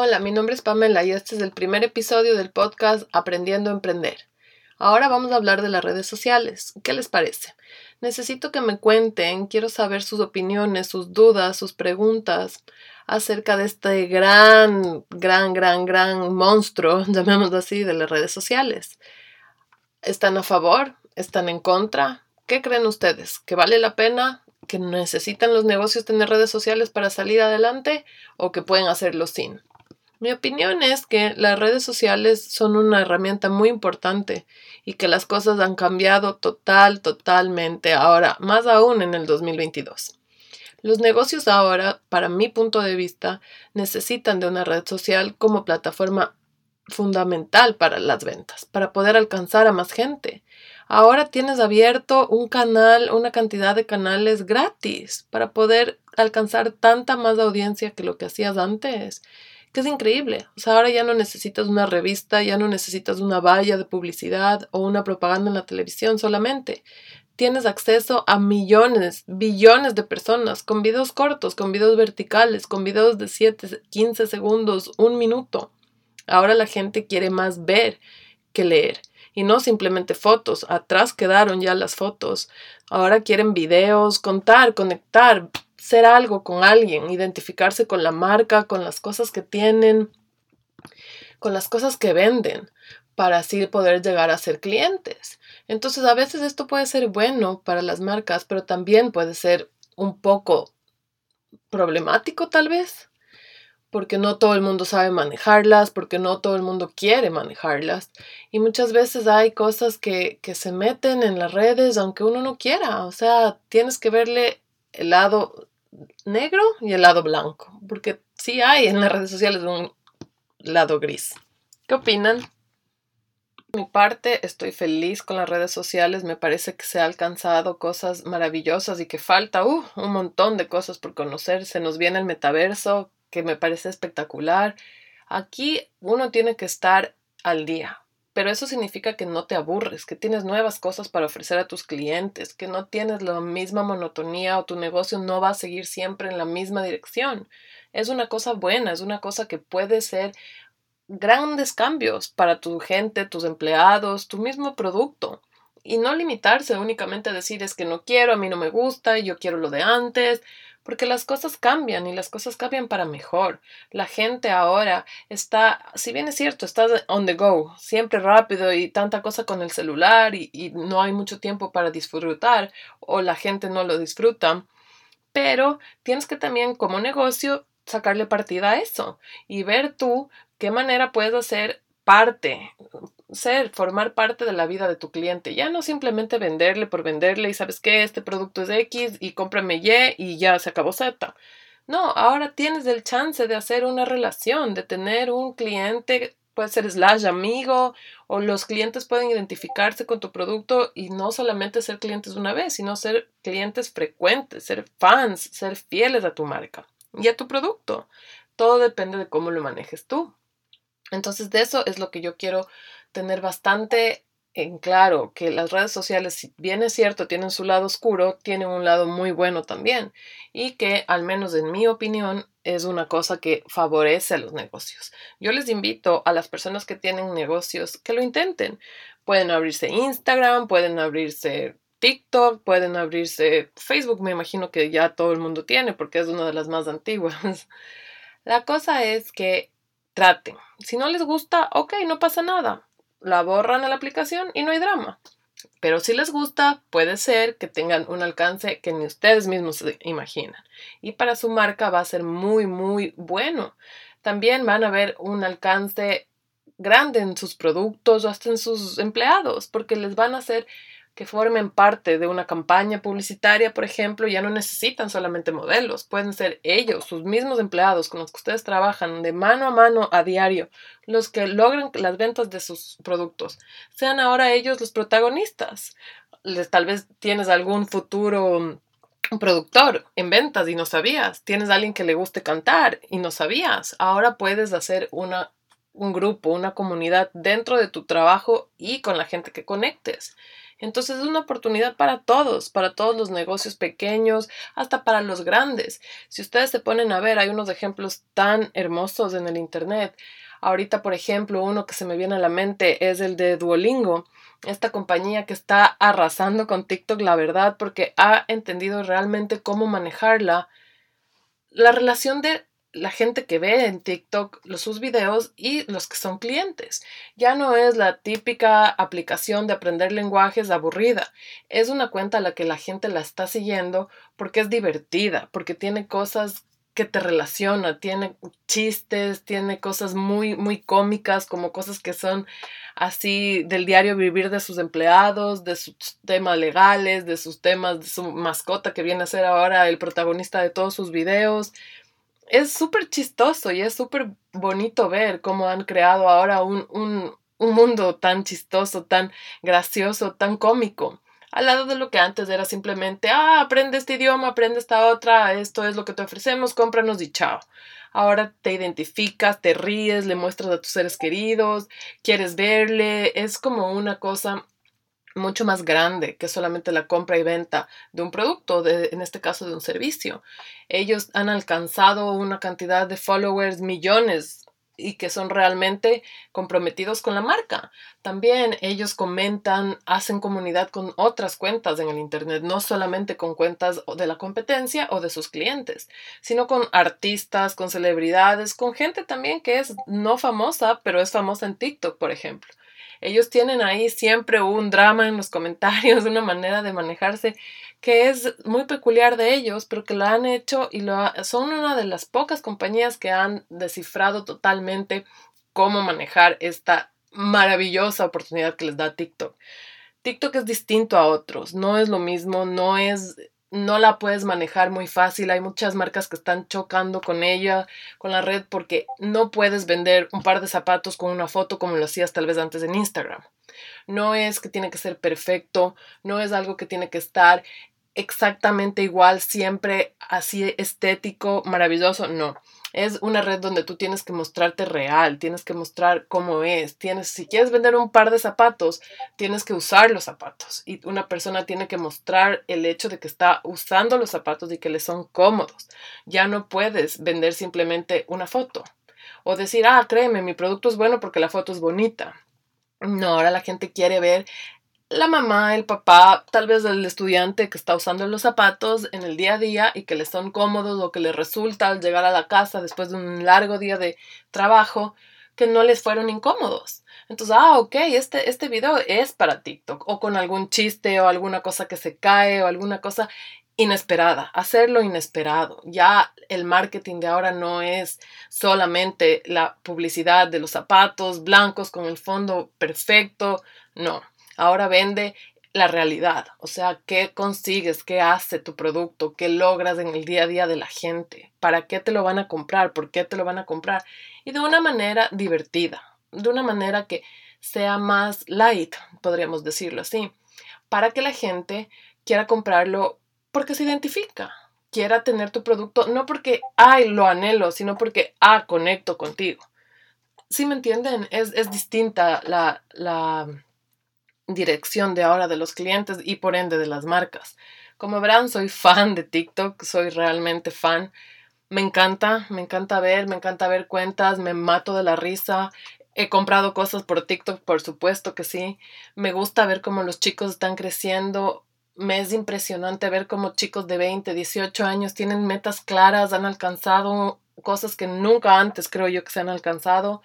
Hola, mi nombre es Pamela y este es el primer episodio del podcast Aprendiendo a Emprender. Ahora vamos a hablar de las redes sociales. ¿Qué les parece? Necesito que me cuenten, quiero saber sus opiniones, sus dudas, sus preguntas acerca de este gran, gran, gran, gran monstruo, llamémoslo así, de las redes sociales. ¿Están a favor? ¿Están en contra? ¿Qué creen ustedes? ¿Que vale la pena? ¿Que necesitan los negocios tener redes sociales para salir adelante? ¿O que pueden hacerlo sin? Mi opinión es que las redes sociales son una herramienta muy importante y que las cosas han cambiado total, totalmente ahora, más aún en el 2022. Los negocios ahora, para mi punto de vista, necesitan de una red social como plataforma fundamental para las ventas, para poder alcanzar a más gente. Ahora tienes abierto un canal, una cantidad de canales gratis para poder alcanzar tanta más audiencia que lo que hacías antes que es increíble. O sea, ahora ya no necesitas una revista, ya no necesitas una valla de publicidad o una propaganda en la televisión solamente. Tienes acceso a millones, billones de personas con videos cortos, con videos verticales, con videos de 7, 15 segundos, un minuto. Ahora la gente quiere más ver que leer y no simplemente fotos. Atrás quedaron ya las fotos. Ahora quieren videos, contar, conectar, ser algo con alguien, identificarse con la marca, con las cosas que tienen, con las cosas que venden, para así poder llegar a ser clientes. Entonces a veces esto puede ser bueno para las marcas, pero también puede ser un poco problemático tal vez, porque no todo el mundo sabe manejarlas, porque no todo el mundo quiere manejarlas. Y muchas veces hay cosas que, que se meten en las redes aunque uno no quiera. O sea, tienes que verle el lado negro y el lado blanco, porque sí hay en las redes sociales un lado gris. ¿Qué opinan? mi parte, estoy feliz con las redes sociales. Me parece que se ha alcanzado cosas maravillosas y que falta uh, un montón de cosas por conocer. Se nos viene el metaverso, que me parece espectacular. Aquí uno tiene que estar al día pero eso significa que no te aburres, que tienes nuevas cosas para ofrecer a tus clientes, que no tienes la misma monotonía o tu negocio no va a seguir siempre en la misma dirección. Es una cosa buena, es una cosa que puede ser grandes cambios para tu gente, tus empleados, tu mismo producto. Y no limitarse únicamente a decir es que no quiero, a mí no me gusta, yo quiero lo de antes, porque las cosas cambian y las cosas cambian para mejor. La gente ahora está, si bien es cierto, está on the go, siempre rápido y tanta cosa con el celular y, y no hay mucho tiempo para disfrutar o la gente no lo disfruta, pero tienes que también como negocio sacarle partida a eso y ver tú qué manera puedes hacer parte, ser, formar parte de la vida de tu cliente. Ya no simplemente venderle por venderle y sabes que este producto es X y cómprame Y y ya se acabó Z. No, ahora tienes el chance de hacer una relación, de tener un cliente, puede ser slash amigo, o los clientes pueden identificarse con tu producto y no solamente ser clientes una vez, sino ser clientes frecuentes, ser fans, ser fieles a tu marca y a tu producto. Todo depende de cómo lo manejes tú. Entonces, de eso es lo que yo quiero tener bastante en claro, que las redes sociales, si bien es cierto, tienen su lado oscuro, tienen un lado muy bueno también, y que, al menos en mi opinión, es una cosa que favorece a los negocios. Yo les invito a las personas que tienen negocios que lo intenten. Pueden abrirse Instagram, pueden abrirse TikTok, pueden abrirse Facebook, me imagino que ya todo el mundo tiene porque es una de las más antiguas. La cosa es que traten. Si no les gusta, ok, no pasa nada. La borran a la aplicación y no hay drama. Pero si les gusta, puede ser que tengan un alcance que ni ustedes mismos se imaginan. Y para su marca va a ser muy, muy bueno. También van a ver un alcance grande en sus productos o hasta en sus empleados, porque les van a hacer que formen parte de una campaña publicitaria, por ejemplo, ya no necesitan solamente modelos, pueden ser ellos, sus mismos empleados con los que ustedes trabajan de mano a mano a diario, los que logran las ventas de sus productos, sean ahora ellos los protagonistas. Tal vez tienes algún futuro productor en ventas y no sabías, tienes a alguien que le guste cantar y no sabías, ahora puedes hacer una un grupo, una comunidad dentro de tu trabajo y con la gente que conectes Entonces es una oportunidad para todos, para todos los negocios pequeños, hasta para los grandes. Si ustedes se ponen a ver, hay unos ejemplos tan hermosos en el Internet. Ahorita, por ejemplo, uno que se me viene a la mente es el de Duolingo, esta compañía que está arrasando con TikTok, la verdad, porque ha entendido realmente cómo manejarla. La relación de la gente que ve en TikTok los, sus videos y los que son clientes. Ya no es la típica aplicación de aprender lenguajes aburrida. Es una cuenta a la que la gente la está siguiendo porque es divertida, porque tiene cosas que te relaciona, tiene chistes, tiene cosas muy, muy cómicas, como cosas que son así del diario vivir de sus empleados, de sus temas legales, de sus temas, de su mascota que viene a ser ahora el protagonista de todos sus videos es súper chistoso y es súper bonito ver cómo han creado ahora un, un, un, mundo tan chistoso, tan gracioso, tan cómico. Al lado de lo que antes era simplemente, ah, aprende este idioma, aprende esta otra, esto es lo que te ofrecemos, cómpranos y chao. Ahora te identificas, te ríes, le muestras a tus seres queridos, quieres verle, es como una cosa mucho más grande que solamente la compra y venta de un producto, de, en este caso de un servicio. Ellos han alcanzado una cantidad de followers, millones, y que son realmente comprometidos con la marca. También ellos comentan, hacen comunidad con otras cuentas en el Internet, no solamente con cuentas de la competencia o de sus clientes, sino con artistas, con celebridades, con gente también que es no famosa, pero es famosa en TikTok, por ejemplo. Ellos tienen ahí siempre un drama en los comentarios, una manera de manejarse que es muy peculiar de ellos, pero que lo han hecho y lo son una de las pocas compañías que han descifrado totalmente cómo manejar esta maravillosa oportunidad que les da TikTok. TikTok es distinto a otros, no es lo mismo, no es no la puedes manejar muy fácil. Hay muchas marcas que están chocando con ella, con la red, porque no puedes vender un par de zapatos con una foto como lo hacías tal vez antes en Instagram. No es que tiene que ser perfecto, no es algo que tiene que estar exactamente igual, siempre así estético, maravilloso, no es una red donde tú tienes que mostrarte real, tienes que mostrar cómo es, tienes, si quieres vender un par de zapatos, tienes que usar los zapatos y una persona tiene que mostrar el hecho de que está usando los zapatos y que le son cómodos. Ya no puedes vender simplemente una foto o decir, ah, créeme, mi producto es bueno porque la foto es bonita. No, ahora la gente quiere ver la mamá, el papá, tal vez el estudiante que está usando los zapatos en el día a día y que le son cómodos o que le resulta al llegar a la casa después de un largo día de trabajo que no les fueron incómodos. Entonces, ah, ok, este, este video es para TikTok o con algún chiste o alguna cosa que se cae o alguna cosa inesperada, hacerlo inesperado. Ya el marketing de ahora no es solamente la publicidad de los zapatos blancos con el fondo perfecto, no Ahora vende la realidad, o sea, qué consigues, qué hace tu producto, qué logras en el día a día de la gente, para qué te lo van a comprar, por qué te lo van a comprar, y de una manera divertida, de una manera que sea más light, podríamos decirlo así, para que la gente quiera comprarlo porque se identifica, quiera tener tu producto, no porque, ay, lo anhelo, sino porque, ah, conecto contigo. ¿Sí me entienden? Es, es distinta la, la dirección de ahora de los clientes y por ende de las marcas. Como verán, soy fan de TikTok, soy realmente fan. Me encanta, me encanta ver, me encanta ver cuentas, me mato de la risa. He comprado cosas por TikTok, por supuesto que sí. Me gusta ver cómo los chicos están creciendo. Me es impresionante ver cómo chicos de 20, 18 años tienen metas claras, han alcanzado cosas que nunca antes creo yo que se han alcanzado.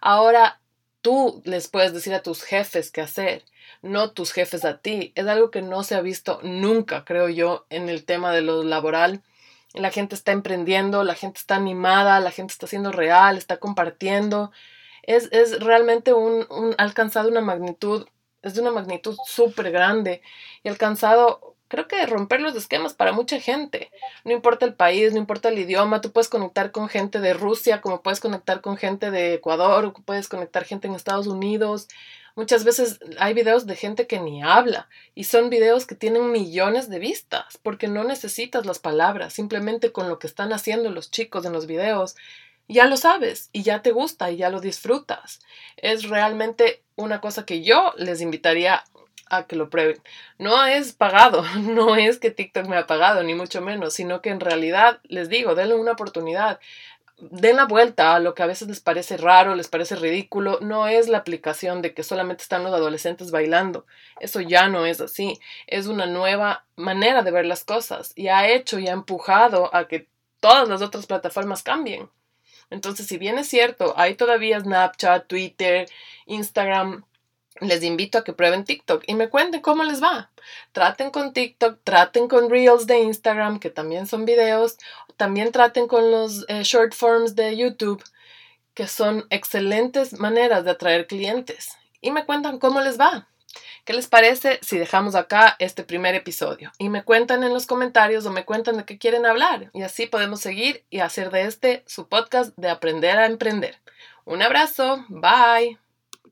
Ahora tú les puedes decir a tus jefes qué hacer no tus jefes a ti. Es algo que no se ha visto nunca, creo yo, en el tema de lo laboral. La gente está emprendiendo, la gente está animada, la gente está siendo real, está compartiendo. Es, es realmente un, un, alcanzado una magnitud, es de una magnitud súper grande y alcanzado, creo que romper los esquemas para mucha gente. No importa el país, no importa el idioma, tú puedes conectar con gente de Rusia, como puedes conectar con gente de Ecuador, puedes conectar gente en Estados Unidos, Muchas veces hay videos de gente que ni habla y son videos que tienen millones de vistas porque no necesitas las palabras, simplemente con lo que están haciendo los chicos en los videos ya lo sabes y ya te gusta y ya lo disfrutas. Es realmente una cosa que yo les invitaría a que lo prueben. No es pagado, no es que TikTok me ha pagado, ni mucho menos, sino que en realidad les digo, denle una oportunidad. Den la vuelta a lo que a veces les parece raro, les parece ridículo. No es la aplicación de que solamente están los adolescentes bailando. Eso ya no es así. Es una nueva manera de ver las cosas y ha hecho y ha empujado a que todas las otras plataformas cambien. Entonces, si bien es cierto, hay todavía Snapchat, Twitter, Instagram, les invito a que prueben TikTok y me cuenten cómo les va. Traten con TikTok, traten con Reels de Instagram, que también son videos, también traten con los eh, short forms de YouTube, que son excelentes maneras de atraer clientes. Y me cuentan cómo les va. ¿Qué les parece si dejamos acá este primer episodio? Y me cuentan en los comentarios o me cuentan de qué quieren hablar. Y así podemos seguir y hacer de este su podcast de aprender a emprender. Un abrazo, bye.